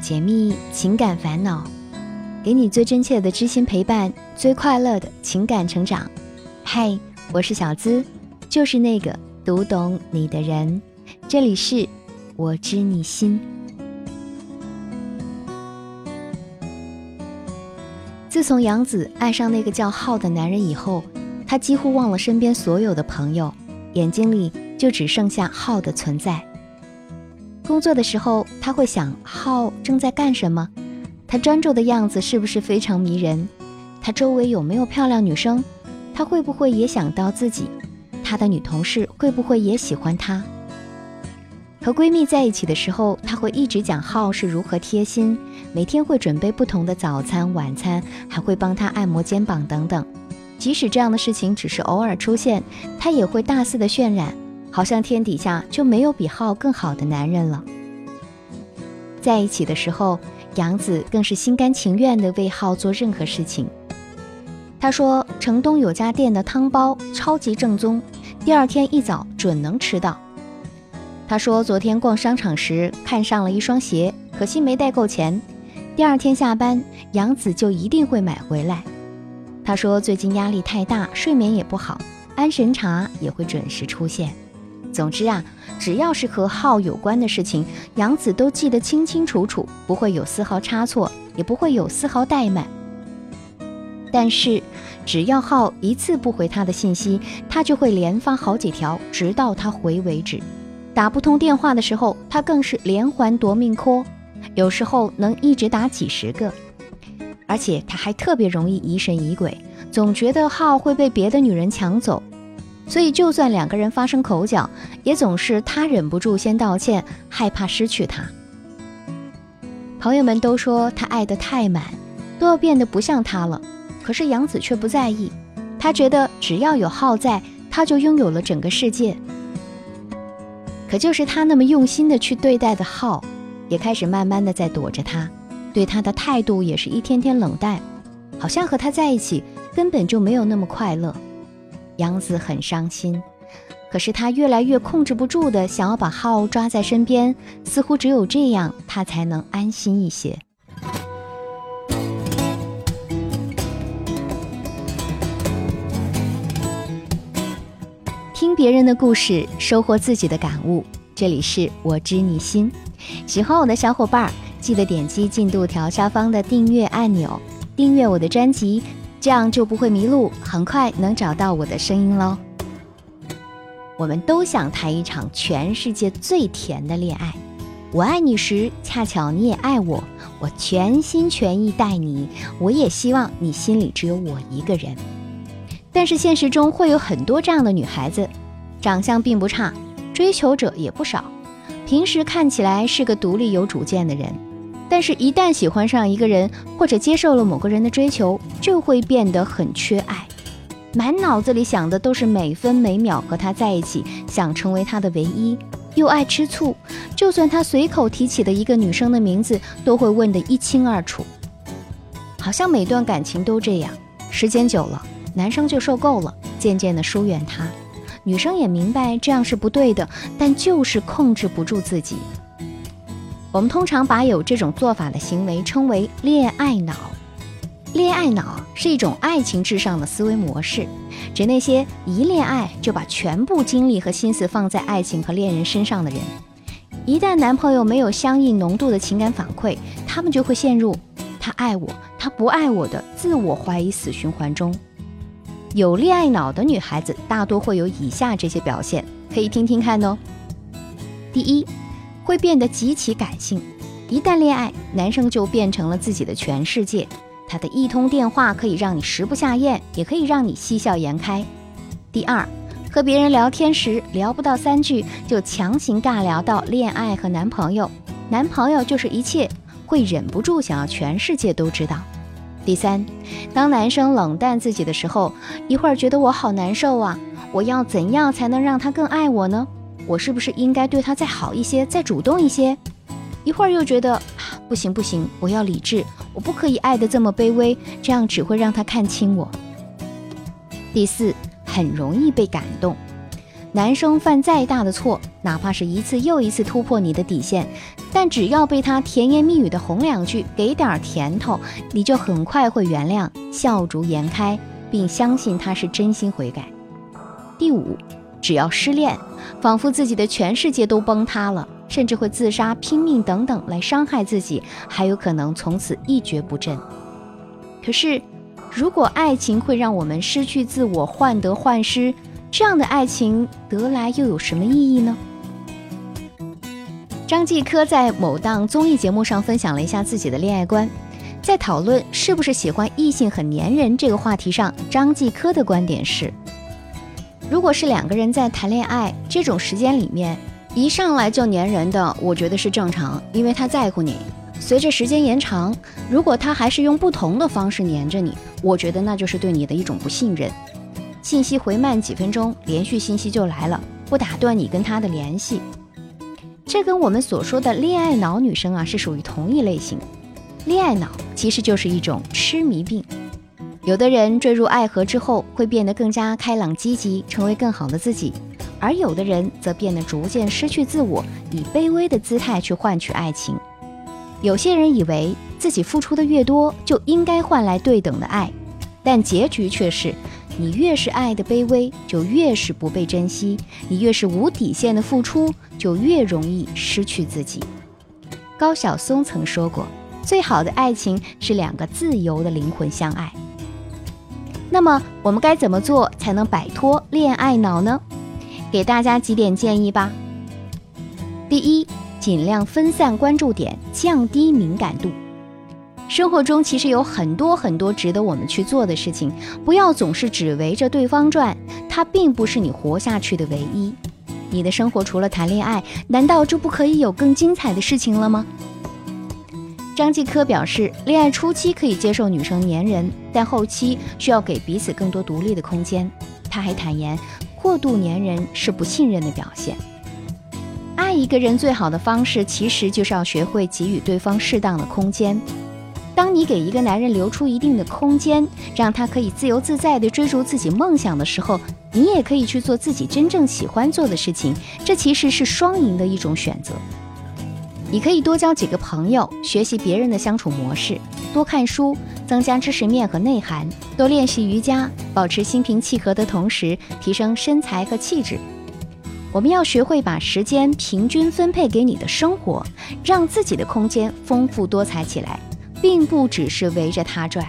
解密情感烦恼，给你最真切的知心陪伴，最快乐的情感成长。嗨，我是小资，就是那个读懂你的人。这里是我知你心。自从杨子爱上那个叫浩的男人以后，他几乎忘了身边所有的朋友，眼睛里就只剩下浩的存在。工作的时候，他会想浩正在干什么，他专注的样子是不是非常迷人？他周围有没有漂亮女生？他会不会也想到自己？他的女同事会不会也喜欢他？和闺蜜在一起的时候，他会一直讲浩是如何贴心，每天会准备不同的早餐、晚餐，还会帮他按摩肩膀等等。即使这样的事情只是偶尔出现，他也会大肆的渲染。好像天底下就没有比浩更好的男人了。在一起的时候，杨子更是心甘情愿地为浩做任何事情。他说：“城东有家店的汤包超级正宗，第二天一早准能吃到。”他说：“昨天逛商场时看上了一双鞋，可惜没带够钱。第二天下班，杨子就一定会买回来。”他说：“最近压力太大，睡眠也不好，安神茶也会准时出现。”总之啊，只要是和浩有关的事情，杨子都记得清清楚楚，不会有丝毫差错，也不会有丝毫怠慢。但是，只要浩一次不回他的信息，他就会连发好几条，直到他回为止。打不通电话的时候，他更是连环夺命 call，有时候能一直打几十个。而且他还特别容易疑神疑鬼，总觉得浩会被别的女人抢走。所以，就算两个人发生口角，也总是他忍不住先道歉，害怕失去他。朋友们都说他爱得太满，都要变得不像他了。可是杨子却不在意，他觉得只要有浩在，他就拥有了整个世界。可就是他那么用心的去对待的浩，也开始慢慢的在躲着他，对他的态度也是一天天冷淡，好像和他在一起根本就没有那么快乐。杨子很伤心，可是他越来越控制不住的想要把浩抓在身边，似乎只有这样，他才能安心一些。听别人的故事，收获自己的感悟。这里是我知你心，喜欢我的小伙伴记得点击进度条下方的订阅按钮，订阅我的专辑。这样就不会迷路，很快能找到我的声音喽。我们都想谈一场全世界最甜的恋爱。我爱你时，恰巧你也爱我，我全心全意待你，我也希望你心里只有我一个人。但是现实中会有很多这样的女孩子，长相并不差，追求者也不少，平时看起来是个独立有主见的人。但是，一旦喜欢上一个人，或者接受了某个人的追求，就会变得很缺爱，满脑子里想的都是每分每秒和他在一起，想成为他的唯一，又爱吃醋，就算他随口提起的一个女生的名字，都会问得一清二楚。好像每段感情都这样，时间久了，男生就受够了，渐渐的疏远他，女生也明白这样是不对的，但就是控制不住自己。我们通常把有这种做法的行为称为“恋爱脑”。恋爱脑是一种爱情至上的思维模式，指那些一恋爱就把全部精力和心思放在爱情和恋人身上的人。一旦男朋友没有相应浓度的情感反馈，他们就会陷入“他爱我，他不爱我”的自我怀疑死循环中。有恋爱脑的女孩子大多会有以下这些表现，可以听听看哦。第一。会变得极其感性，一旦恋爱，男生就变成了自己的全世界。他的一通电话可以让你食不下咽，也可以让你喜笑颜开。第二，和别人聊天时聊不到三句，就强行尬聊到恋爱和男朋友，男朋友就是一切，会忍不住想要全世界都知道。第三，当男生冷淡自己的时候，一会儿觉得我好难受啊，我要怎样才能让他更爱我呢？我是不是应该对他再好一些，再主动一些？一会儿又觉得不行不行，我要理智，我不可以爱得这么卑微，这样只会让他看清我。第四，很容易被感动，男生犯再大的错，哪怕是一次又一次突破你的底线，但只要被他甜言蜜语的哄两句，给点甜头，你就很快会原谅，笑逐颜开，并相信他是真心悔改。第五，只要失恋，仿佛自己的全世界都崩塌了，甚至会自杀、拼命等等来伤害自己，还有可能从此一蹶不振。可是，如果爱情会让我们失去自我，患得患失。这样的爱情得来又有什么意义呢？张继科在某档综艺节目上分享了一下自己的恋爱观，在讨论是不是喜欢异性很粘人这个话题上，张继科的观点是：如果是两个人在谈恋爱这种时间里面，一上来就粘人的，我觉得是正常，因为他在乎你。随着时间延长，如果他还是用不同的方式粘着你，我觉得那就是对你的一种不信任。信息回慢几分钟，连续信息就来了，不打断你跟他的联系。这跟我们所说的恋爱脑女生啊是属于同一类型。恋爱脑其实就是一种痴迷病。有的人坠入爱河之后会变得更加开朗积极，成为更好的自己；而有的人则变得逐渐失去自我，以卑微的姿态去换取爱情。有些人以为自己付出的越多，就应该换来对等的爱，但结局却是。你越是爱的卑微，就越是不被珍惜；你越是无底线的付出，就越容易失去自己。高晓松曾说过：“最好的爱情是两个自由的灵魂相爱。”那么，我们该怎么做才能摆脱恋爱脑呢？给大家几点建议吧。第一，尽量分散关注点，降低敏感度。生活中其实有很多很多值得我们去做的事情，不要总是只围着对方转，它并不是你活下去的唯一。你的生活除了谈恋爱，难道就不可以有更精彩的事情了吗？张继科表示，恋爱初期可以接受女生粘人，但后期需要给彼此更多独立的空间。他还坦言，过度粘人是不信任的表现。爱一个人最好的方式，其实就是要学会给予对方适当的空间。当你给一个男人留出一定的空间，让他可以自由自在地追逐自己梦想的时候，你也可以去做自己真正喜欢做的事情。这其实是双赢的一种选择。你可以多交几个朋友，学习别人的相处模式，多看书，增加知识面和内涵，多练习瑜伽，保持心平气和的同时提升身材和气质。我们要学会把时间平均分配给你的生活，让自己的空间丰富多彩起来。并不只是围着他转，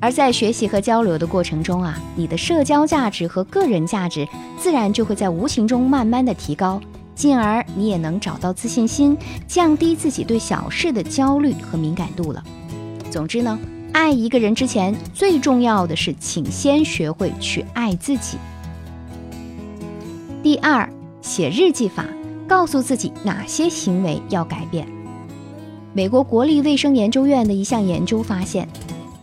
而在学习和交流的过程中啊，你的社交价值和个人价值自然就会在无形中慢慢的提高，进而你也能找到自信心，降低自己对小事的焦虑和敏感度了。总之呢，爱一个人之前，最重要的是，请先学会去爱自己。第二，写日记法，告诉自己哪些行为要改变。美国国立卫生研究院的一项研究发现，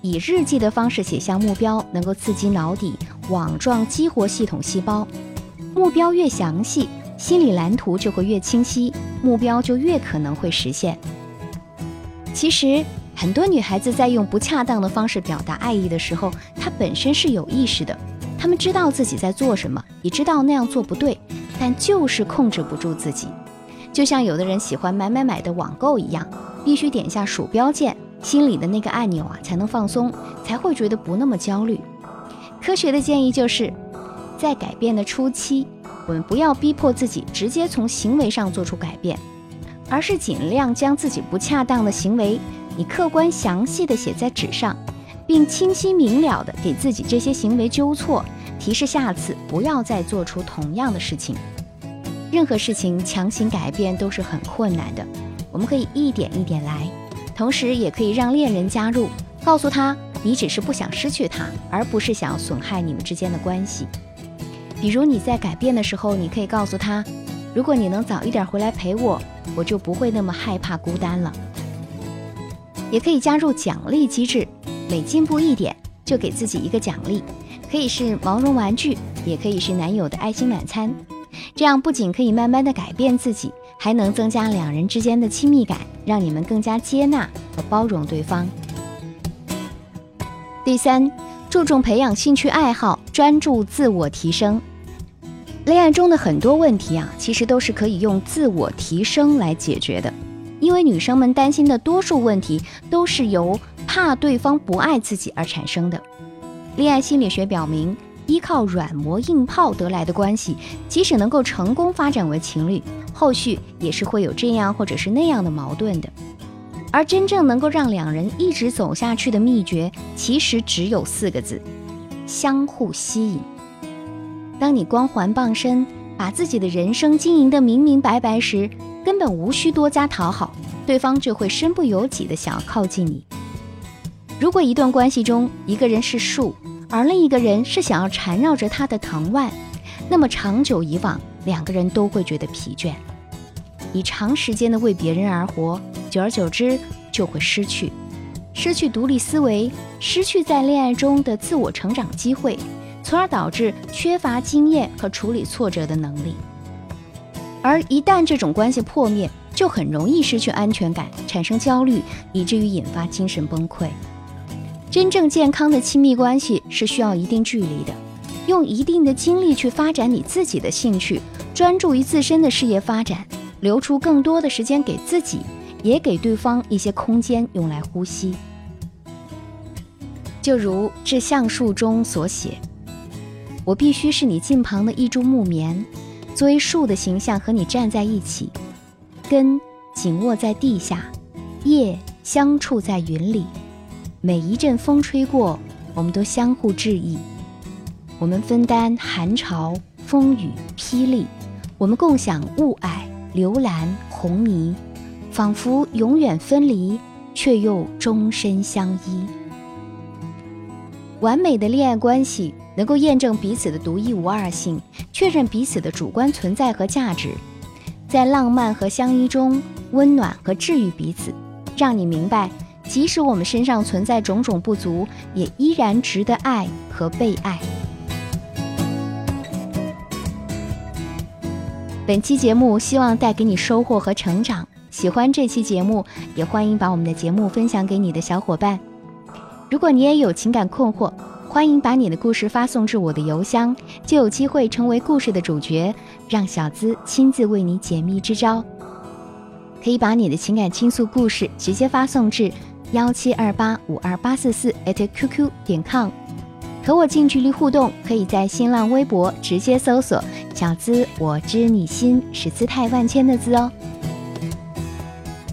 以日记的方式写下目标，能够刺激脑底网状激活系统细胞。目标越详细，心理蓝图就会越清晰，目标就越可能会实现。其实，很多女孩子在用不恰当的方式表达爱意的时候，她本身是有意识的，她们知道自己在做什么，也知道那样做不对，但就是控制不住自己。就像有的人喜欢买买买的网购一样。必须点下鼠标键，心里的那个按钮啊，才能放松，才会觉得不那么焦虑。科学的建议就是，在改变的初期，我们不要逼迫自己直接从行为上做出改变，而是尽量将自己不恰当的行为，你客观详细的写在纸上，并清晰明了的给自己这些行为纠错，提示下次不要再做出同样的事情。任何事情强行改变都是很困难的。我们可以一点一点来，同时也可以让恋人加入，告诉他你只是不想失去他，而不是想要损害你们之间的关系。比如你在改变的时候，你可以告诉他，如果你能早一点回来陪我，我就不会那么害怕孤单了。也可以加入奖励机制，每进步一点就给自己一个奖励，可以是毛绒玩具，也可以是男友的爱心晚餐。这样不仅可以慢慢的改变自己。还能增加两人之间的亲密感，让你们更加接纳和包容对方。第三，注重培养兴趣爱好，专注自我提升。恋爱中的很多问题啊，其实都是可以用自我提升来解决的。因为女生们担心的多数问题都是由怕对方不爱自己而产生的。恋爱心理学表明，依靠软磨硬泡得来的关系，即使能够成功发展为情侣，后续也是会有这样或者是那样的矛盾的。而真正能够让两人一直走下去的秘诀，其实只有四个字：相互吸引。当你光环傍身，把自己的人生经营得明明白白时，根本无需多加讨好，对方就会身不由己地想要靠近你。如果一段关系中一个人是树，而另一个人是想要缠绕着他的藤蔓，那么长久以往，两个人都会觉得疲倦。你长时间的为别人而活，久而久之就会失去，失去独立思维，失去在恋爱中的自我成长机会，从而导致缺乏经验和处理挫折的能力。而一旦这种关系破灭，就很容易失去安全感，产生焦虑，以至于引发精神崩溃。真正健康的亲密关系是需要一定距离的，用一定的精力去发展你自己的兴趣，专注于自身的事业发展，留出更多的时间给自己，也给对方一些空间用来呼吸。就如《致橡树》中所写：“我必须是你近旁的一株木棉。”作为树的形象和你站在一起，根紧握在地下，叶相触在云里。每一阵风吹过，我们都相互致意。我们分担寒潮、风雨、霹雳，我们共享雾霭、流岚、红霓，仿佛永远分离，却又终身相依。完美的恋爱关系。能够验证彼此的独一无二性，确认彼此的主观存在和价值，在浪漫和相依中温暖和治愈彼此，让你明白，即使我们身上存在种种不足，也依然值得爱和被爱。本期节目希望带给你收获和成长，喜欢这期节目，也欢迎把我们的节目分享给你的小伙伴。如果你也有情感困惑，欢迎把你的故事发送至我的邮箱，就有机会成为故事的主角，让小资亲自为你解密支招。可以把你的情感倾诉故事直接发送至幺七二八五二八四四 @QQ 点 com，和我近距离互动，可以在新浪微博直接搜索“小资我知你心”，是姿态万千的“资”哦。